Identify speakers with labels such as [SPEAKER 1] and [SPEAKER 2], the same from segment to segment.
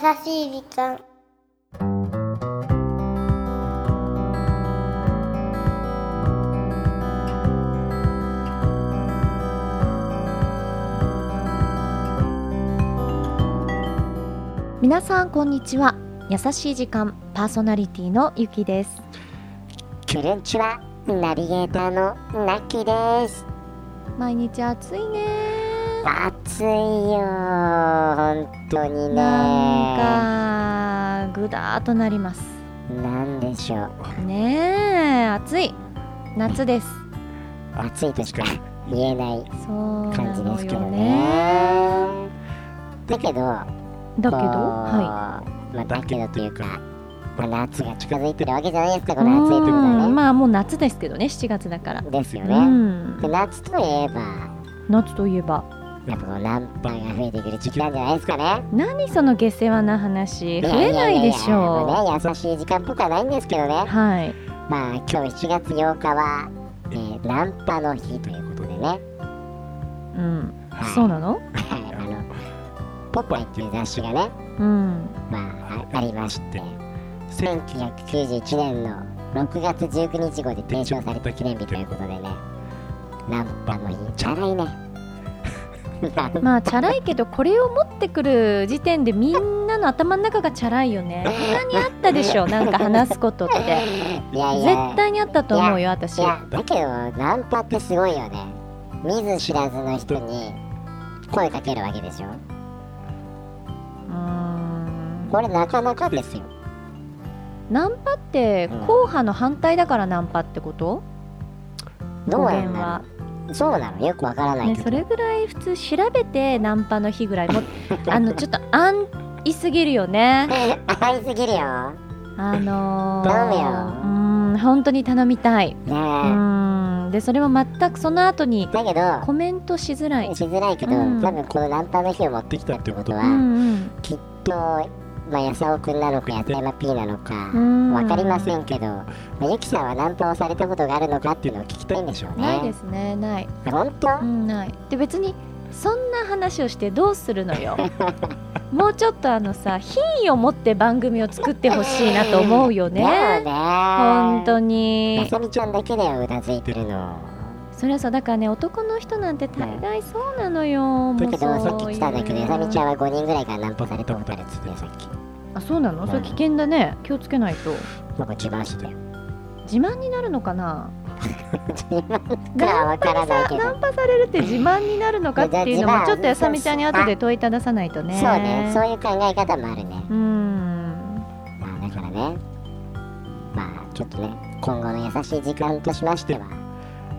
[SPEAKER 1] しい時間。
[SPEAKER 2] 皆さんこんにちは。優しい時間パーソナリティのゆきです。
[SPEAKER 3] クルンチはナビゲーターのナッキーです。
[SPEAKER 2] 毎日暑いね。
[SPEAKER 3] 暑いよ本当にね。
[SPEAKER 2] なんかぐだーっとなります。
[SPEAKER 3] なんでしょう。
[SPEAKER 2] ねえ暑い。夏です。
[SPEAKER 3] 暑いとしか言えない感じですけど
[SPEAKER 2] よね。
[SPEAKER 3] ねだけど
[SPEAKER 2] だけど？は
[SPEAKER 3] まあ、だけどというか、まあ、夏が近づいてるわけじゃないですか
[SPEAKER 2] い
[SPEAKER 3] この暑いってことはね。
[SPEAKER 2] うんまあもう夏ですけどね7月だから。う
[SPEAKER 3] ですよね、
[SPEAKER 2] ん。
[SPEAKER 3] で夏といえば
[SPEAKER 2] 夏といえば
[SPEAKER 3] やっぱこうナンパが増えてくる時期なんじゃないですかね。
[SPEAKER 2] 何その下世話な話。増えないでしょ
[SPEAKER 3] ややね優しい時間っぽくはないんですけどね。
[SPEAKER 2] うはい
[SPEAKER 3] まあ今日7月8日は、えーナンパの日ということでね。
[SPEAKER 2] うん。
[SPEAKER 3] はい。
[SPEAKER 2] そうなの？
[SPEAKER 3] はいあのポパイっていう雑誌がね
[SPEAKER 2] うん。
[SPEAKER 3] まああありまして1991年の6月19日号で提唱された記念日ということでねナンパの日チャラいね
[SPEAKER 2] まあチャラいけどこれを持ってくる時点でみんなの頭の中がチャラいよね。他にあったでしょなんか話すことって。
[SPEAKER 3] いやいや。
[SPEAKER 2] 絶対にあったと思うよ私。
[SPEAKER 3] いやだけどナンパってすごいよね。見ず知らずの人に声かけるわけでしょ。
[SPEAKER 2] うーん。
[SPEAKER 3] これなかなかですよ。
[SPEAKER 2] ナンパって
[SPEAKER 3] うん
[SPEAKER 2] 硬派の反対だからナンパってこと？
[SPEAKER 3] どう
[SPEAKER 2] 語
[SPEAKER 3] なんだろそうなのよくわからない
[SPEAKER 2] ね
[SPEAKER 3] けど、
[SPEAKER 2] それぐらい普通調べてナンパの日ぐらいも あのちょっと安易すぎるよね。
[SPEAKER 3] 甘いすぎるよ。
[SPEAKER 2] あのー、
[SPEAKER 3] 頼むよ。
[SPEAKER 2] うーん本当に頼みたい。
[SPEAKER 3] ね
[SPEAKER 2] うーん。でそれも全くその後に
[SPEAKER 3] えだけど
[SPEAKER 2] コメントしづらい。
[SPEAKER 3] しづらいけど、
[SPEAKER 2] うん。
[SPEAKER 3] 多分このナンパの日を持ってきたってことは、
[SPEAKER 2] うんうん。
[SPEAKER 3] きっと、まあ、やさおくんなのかやさやま P なのか
[SPEAKER 2] うん。
[SPEAKER 3] わかりませんけど、まあ、ゆきさんはナンパをされたことがあるのかっていうのを聞きたいんでしょうね。
[SPEAKER 2] ないですねない。
[SPEAKER 3] 本当、
[SPEAKER 2] うんない。で別にそんな話をしてどうするのよ。もうちょっとあのさ品位を持って番組を作ってほしいなと思うよね。本当
[SPEAKER 3] や
[SPEAKER 2] に
[SPEAKER 3] さみちゃんだけだようなずいてるの
[SPEAKER 2] それはそうだからね男の人なんて大概そうなのよ、
[SPEAKER 3] だけど
[SPEAKER 2] もう
[SPEAKER 3] さっき来たんだけどやさみちゃん
[SPEAKER 2] ん
[SPEAKER 3] は5人ぐらいからナンパされたことあるっつってさっき。
[SPEAKER 2] あそうなの？それ危険だね。気をつけないと。
[SPEAKER 3] なんか自慢してたよ。
[SPEAKER 2] 自慢になるのかな？
[SPEAKER 3] 自慢かはわからないけど。
[SPEAKER 2] ナンパされるって自慢になるのかっていうのもちょっとやさみちゃんに後で問いたださないとね。
[SPEAKER 3] そうねそういう考え方もあるね。
[SPEAKER 2] うーん。
[SPEAKER 3] まあだからね。まあちょっとね今後の優しい時間としましては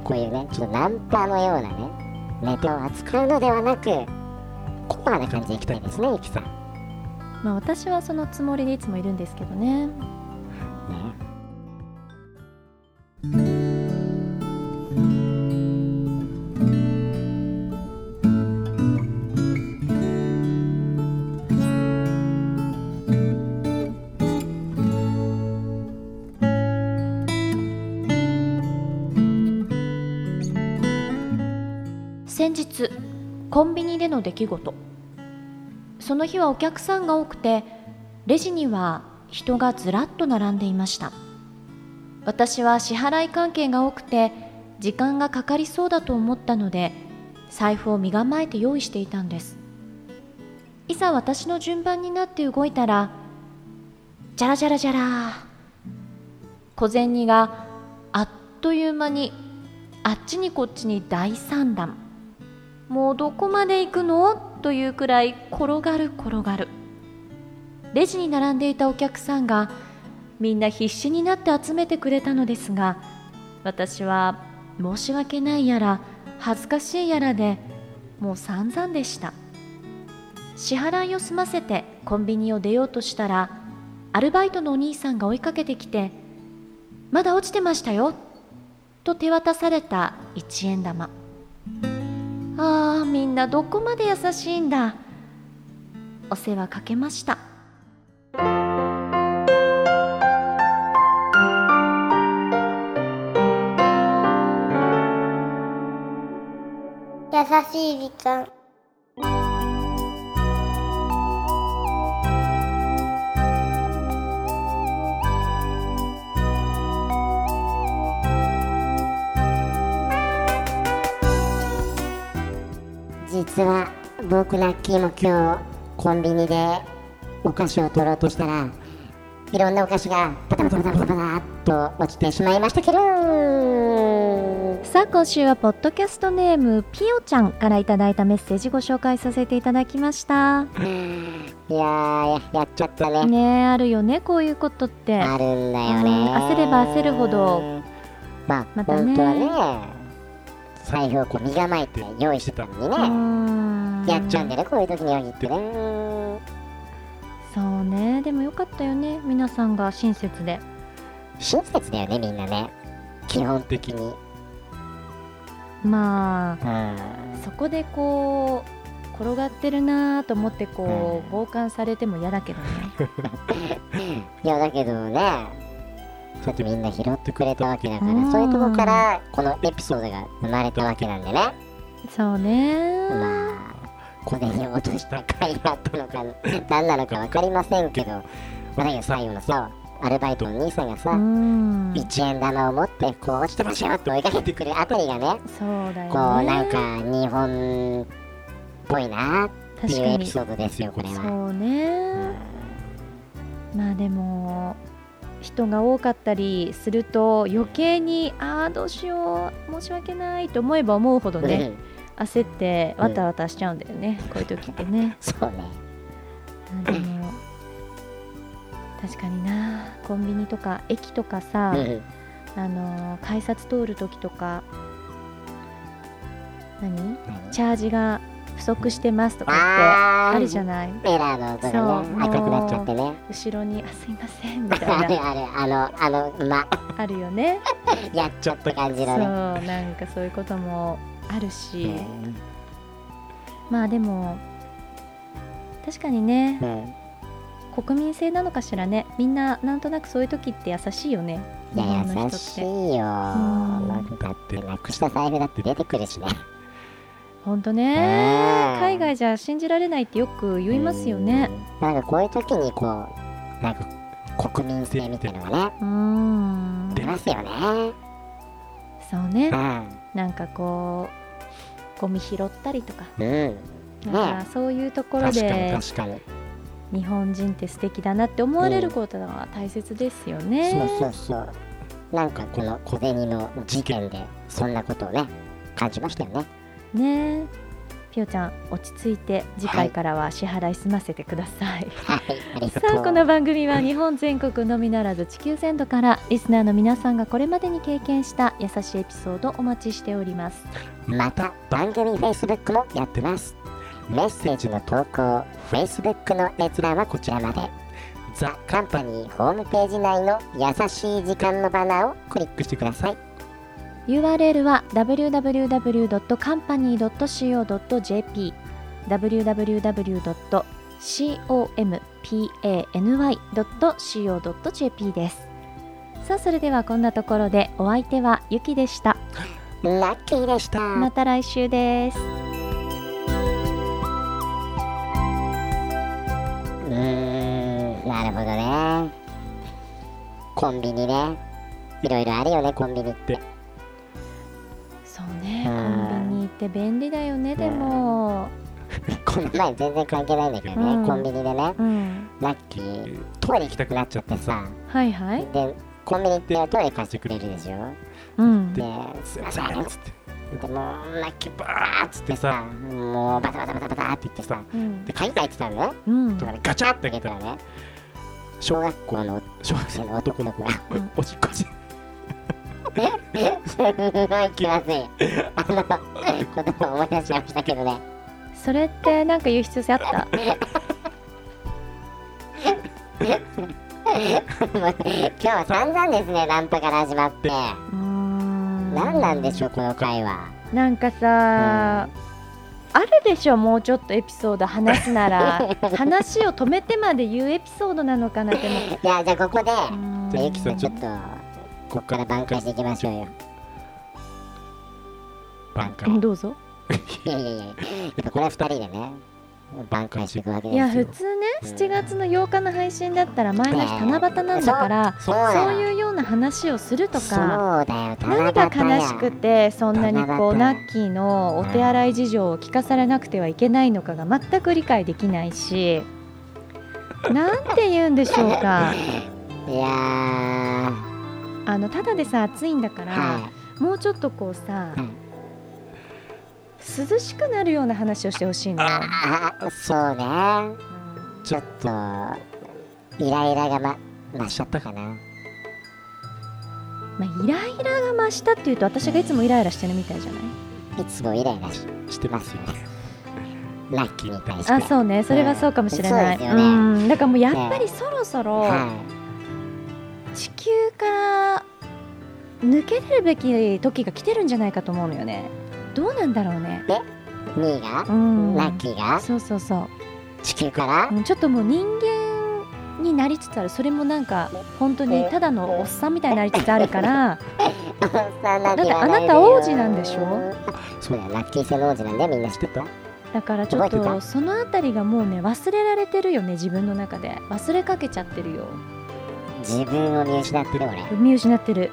[SPEAKER 3] こういうねちょっとナンパのようなねネタを扱うのではなくコアな感じでいきたいですねゆきさん。ね
[SPEAKER 2] まあ私はそのつもりでいつもいるんですけどね。先日コンビニでの出来事。その日はお客さんが多くてレジには人がずらっと並んでいました。私は支払い関係が多くて時間がかかりそうだと思ったので財布を身構えて用意していたんです。いざ私の順番になって動いたらじゃらじゃらじゃら小銭があっという間にあっちにこっちに大散乱。もうどこまで行くの？というくらい転がる転がる。レジに並んでいたお客さんがみんな必死になって集めてくれたのですが私は申し訳ないやら恥ずかしいやらでもう散々でした。支払いを済ませてコンビニを出ようとしたらアルバイトのお兄さんが追いかけてきて「まだ落ちてましたよ」と手渡された一円玉。ああみんなどこまで優しいんだ。お世話かけました。
[SPEAKER 1] 優しい時間。
[SPEAKER 3] 実は僕ラッキーも今日コンビニでお菓子を取ろうとしたらいろんなお菓子がパタパタパタパタパタっと落ちてしまいましたけど。
[SPEAKER 2] さあ今週はポッドキャストネームピオちゃんからいただいたメッセージご紹介させていただきました。
[SPEAKER 3] いやーややっちゃったね。
[SPEAKER 2] ねえあるよねこういうことって。
[SPEAKER 3] あるんだよね。
[SPEAKER 2] うん焦れば焦るほど。
[SPEAKER 3] まあ、
[SPEAKER 2] またね。
[SPEAKER 3] 本当はね財布をこう身構えて用意してたのに
[SPEAKER 2] う
[SPEAKER 3] ね、
[SPEAKER 2] ん。
[SPEAKER 3] やっちゃうんだよねこういう時に限ってね。
[SPEAKER 2] そうね。でもよかったよね。皆さんが親切で。
[SPEAKER 3] 親切だよねみんなね。基本的に。
[SPEAKER 2] まあ
[SPEAKER 3] うん。
[SPEAKER 2] そこでこう転がってるなと思ってこう傍観されても嫌だけどね。
[SPEAKER 3] いやだけどねそうやってみんな拾ってくれたわけだから、
[SPEAKER 2] うん。
[SPEAKER 3] そういうとこからこのエピソードが生まれたわけなんでね。
[SPEAKER 2] そうね。
[SPEAKER 3] まあ小銭を落とした回があったのか何なのか分かりませんけど、まあ、だけど最後のさアルバイトの兄さんがさ、
[SPEAKER 2] うん。
[SPEAKER 3] 1円玉を持ってこう落ちてましょうって追いかけてくるあたりがね
[SPEAKER 2] そうだよね。
[SPEAKER 3] こうなんか日本っぽいなっていうエピソードですよこれは。
[SPEAKER 2] そうね。まあでも人が多かったりすると余計にああどうしよう申し訳ないと思えば思うほどね焦ってわたわたしちゃうんだよね、こういう時ってね。
[SPEAKER 3] そうね。
[SPEAKER 2] あでも確かになコンビニとか駅とかさ、
[SPEAKER 3] うん。
[SPEAKER 2] あのー改札通る時とか何？
[SPEAKER 3] 何？
[SPEAKER 2] チャージが不足してますとかって
[SPEAKER 3] あ
[SPEAKER 2] るじゃない？
[SPEAKER 3] エラーの音
[SPEAKER 2] そう
[SPEAKER 3] がね赤くなっちゃってね。
[SPEAKER 2] 後ろに「あすいません」み
[SPEAKER 3] あ
[SPEAKER 2] たいな。
[SPEAKER 3] るあるあのあのま
[SPEAKER 2] あるよね。
[SPEAKER 3] やっちゃった感じ
[SPEAKER 2] そう
[SPEAKER 3] のね。
[SPEAKER 2] なんかそういうこともあるし、
[SPEAKER 3] うん
[SPEAKER 2] まあでも確かにね。
[SPEAKER 3] うん
[SPEAKER 2] 国民性なのかしらね。みんななんとなくそういう時って優しいよね。
[SPEAKER 3] いや優しいよ。なん。かだってなくした財布だって出てくるしね。
[SPEAKER 2] ほんと
[SPEAKER 3] う
[SPEAKER 2] ね
[SPEAKER 3] ん
[SPEAKER 2] 海外じゃ信じられないってよく言いますよね
[SPEAKER 3] うん。なんかこういう時にこうなんか国民性みたいなのがね
[SPEAKER 2] うーん
[SPEAKER 3] 出ますよね。
[SPEAKER 2] そうね
[SPEAKER 3] うん
[SPEAKER 2] なんかこうゴミ拾ったりとか
[SPEAKER 3] うん。
[SPEAKER 2] なんかそういうところで
[SPEAKER 3] 確かに。
[SPEAKER 2] 日本人って素敵だなって思われることが大切ですよね、
[SPEAKER 3] そうそうそう。なんかこの小銭の事件でそんなことをね感じましたよね。
[SPEAKER 2] ね。えぴおちゃん落ち着いて次回からは支払い済ませてください、
[SPEAKER 3] はい。
[SPEAKER 2] さあこの番組は日本全国のみならず地球全土からリスナーの皆さんがこれまでに経験した優しいエピソードをお待ちしております。
[SPEAKER 3] また番組 Facebook もやってます。メッセージの投稿 Facebook の閲覧はこちらまで。ザ・カンパニーホームページ内の優しい時間のバナーをクリックしてください
[SPEAKER 2] URL は www.company.co.jp www.company.co.jp です。さあそれではこんなところでお相手はゆきでした。
[SPEAKER 3] ラッキーでした、
[SPEAKER 2] また来週です。
[SPEAKER 3] うーんなるほどね。コンビニね。いろいろあるよねコンビニって
[SPEAKER 2] って便利だよねでも
[SPEAKER 3] この前全然関係ないんだけどね、
[SPEAKER 2] うん
[SPEAKER 3] コンビニでね
[SPEAKER 2] うん
[SPEAKER 3] ラッキートイレ行きたくなっちゃってさ
[SPEAKER 2] はいはい
[SPEAKER 3] でコンビニってトイレ貸してくれるでしょ
[SPEAKER 2] うん
[SPEAKER 3] で、すいませんっつって。でもう、ラッキーバーっつってさ、もうバタバタバタバタって言ってさ、
[SPEAKER 2] うん
[SPEAKER 3] で、鍵が開いてたのね。
[SPEAKER 2] うん
[SPEAKER 3] とかね、ガチャって開けたらね、小学校の、小学生の男の子が、
[SPEAKER 2] うん
[SPEAKER 3] おしっこし。すごい気まずい。あの、言葉を思い出しましたけどね。
[SPEAKER 2] それってなんか言う必要性あった
[SPEAKER 3] 今日は散々ですね、ナンパから始まって。何なんでしょう、この会話。
[SPEAKER 2] なんかさ、あるでしょもうちょっとエピソード話すなら話を止めてまで言うエピソードなのかなって
[SPEAKER 3] いや、じゃあここで、じゃ、ゆきさん、ちょっと、ここから挽回していきましょうよ。挽
[SPEAKER 2] うんどうぞ。
[SPEAKER 3] いやいやいや、やっぱこれは2人でね、挽回していくわけですよ。
[SPEAKER 2] いや普通ね
[SPEAKER 3] うん
[SPEAKER 2] 7月の8日の配信だったら前の日七夕なんだから
[SPEAKER 3] そう。そうなの
[SPEAKER 2] そういうようなな話をすると
[SPEAKER 3] そう
[SPEAKER 2] か
[SPEAKER 3] だよ
[SPEAKER 2] 何が悲しくてそんなにこうナッキーのお手洗い事情を聞かされなくてはいけないのかが全く理解できないしなんて言うんでしょうか。
[SPEAKER 3] いやー
[SPEAKER 2] あのただでさ暑いんだから、
[SPEAKER 3] は
[SPEAKER 2] もうちょっとこうさ、
[SPEAKER 3] うん。
[SPEAKER 2] 涼しくなるような話をしてほしいのよ、
[SPEAKER 3] あそうね。ちょっとイライラがま増しちゃったかな。
[SPEAKER 2] まあ、イライラが増したっていうと私がいつもイライラしてるみたいじゃない？
[SPEAKER 3] いつもイライラししてますよね。ラッキーに対して
[SPEAKER 2] あそうね。それはそうかもしれない、
[SPEAKER 3] そう
[SPEAKER 2] ん。だからもうやっぱりそろそろ
[SPEAKER 3] は
[SPEAKER 2] 地球から抜け出るべき時が来てるんじゃないかと思うのよね。どうなんだろうね。
[SPEAKER 3] いミーが？
[SPEAKER 2] うん。
[SPEAKER 3] ラッキーが？
[SPEAKER 2] そうそうそう。
[SPEAKER 3] 地球から？
[SPEAKER 2] うんちょっともう人間になりつつある。それもなんか本当にただのおっさんみたいになりつつあるから。
[SPEAKER 3] だ
[SPEAKER 2] だってあなた王子なんでしょ？
[SPEAKER 3] そうだよ。ラッキー星の王子なんだよ。みんな知ってた？
[SPEAKER 2] だからちょっとそのあたりがもうね忘れられてるよね。自分の中で。忘れかけちゃってるよ。
[SPEAKER 3] 自分を見失ってる俺。
[SPEAKER 2] 見失ってる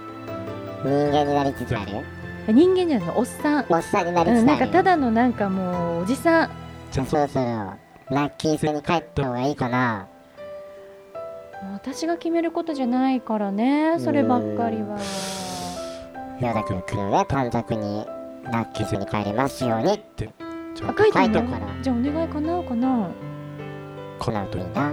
[SPEAKER 3] 人間になりつつある
[SPEAKER 2] 人間じゃないのおっさん。
[SPEAKER 3] おっさんになり
[SPEAKER 2] うん、
[SPEAKER 3] つつある。
[SPEAKER 2] なんかただのなんかもうおじさん。
[SPEAKER 3] じゃあそろそろラッキー星に帰った方がいいかな。
[SPEAKER 2] 私が決めることじゃないからねそればっかりは。
[SPEAKER 3] 矢田君のね短冊にラッキー星に帰れますようにって。
[SPEAKER 2] 書いてんの？
[SPEAKER 3] 書いてるから。
[SPEAKER 2] じゃあお願いかなかな。
[SPEAKER 3] この後いいな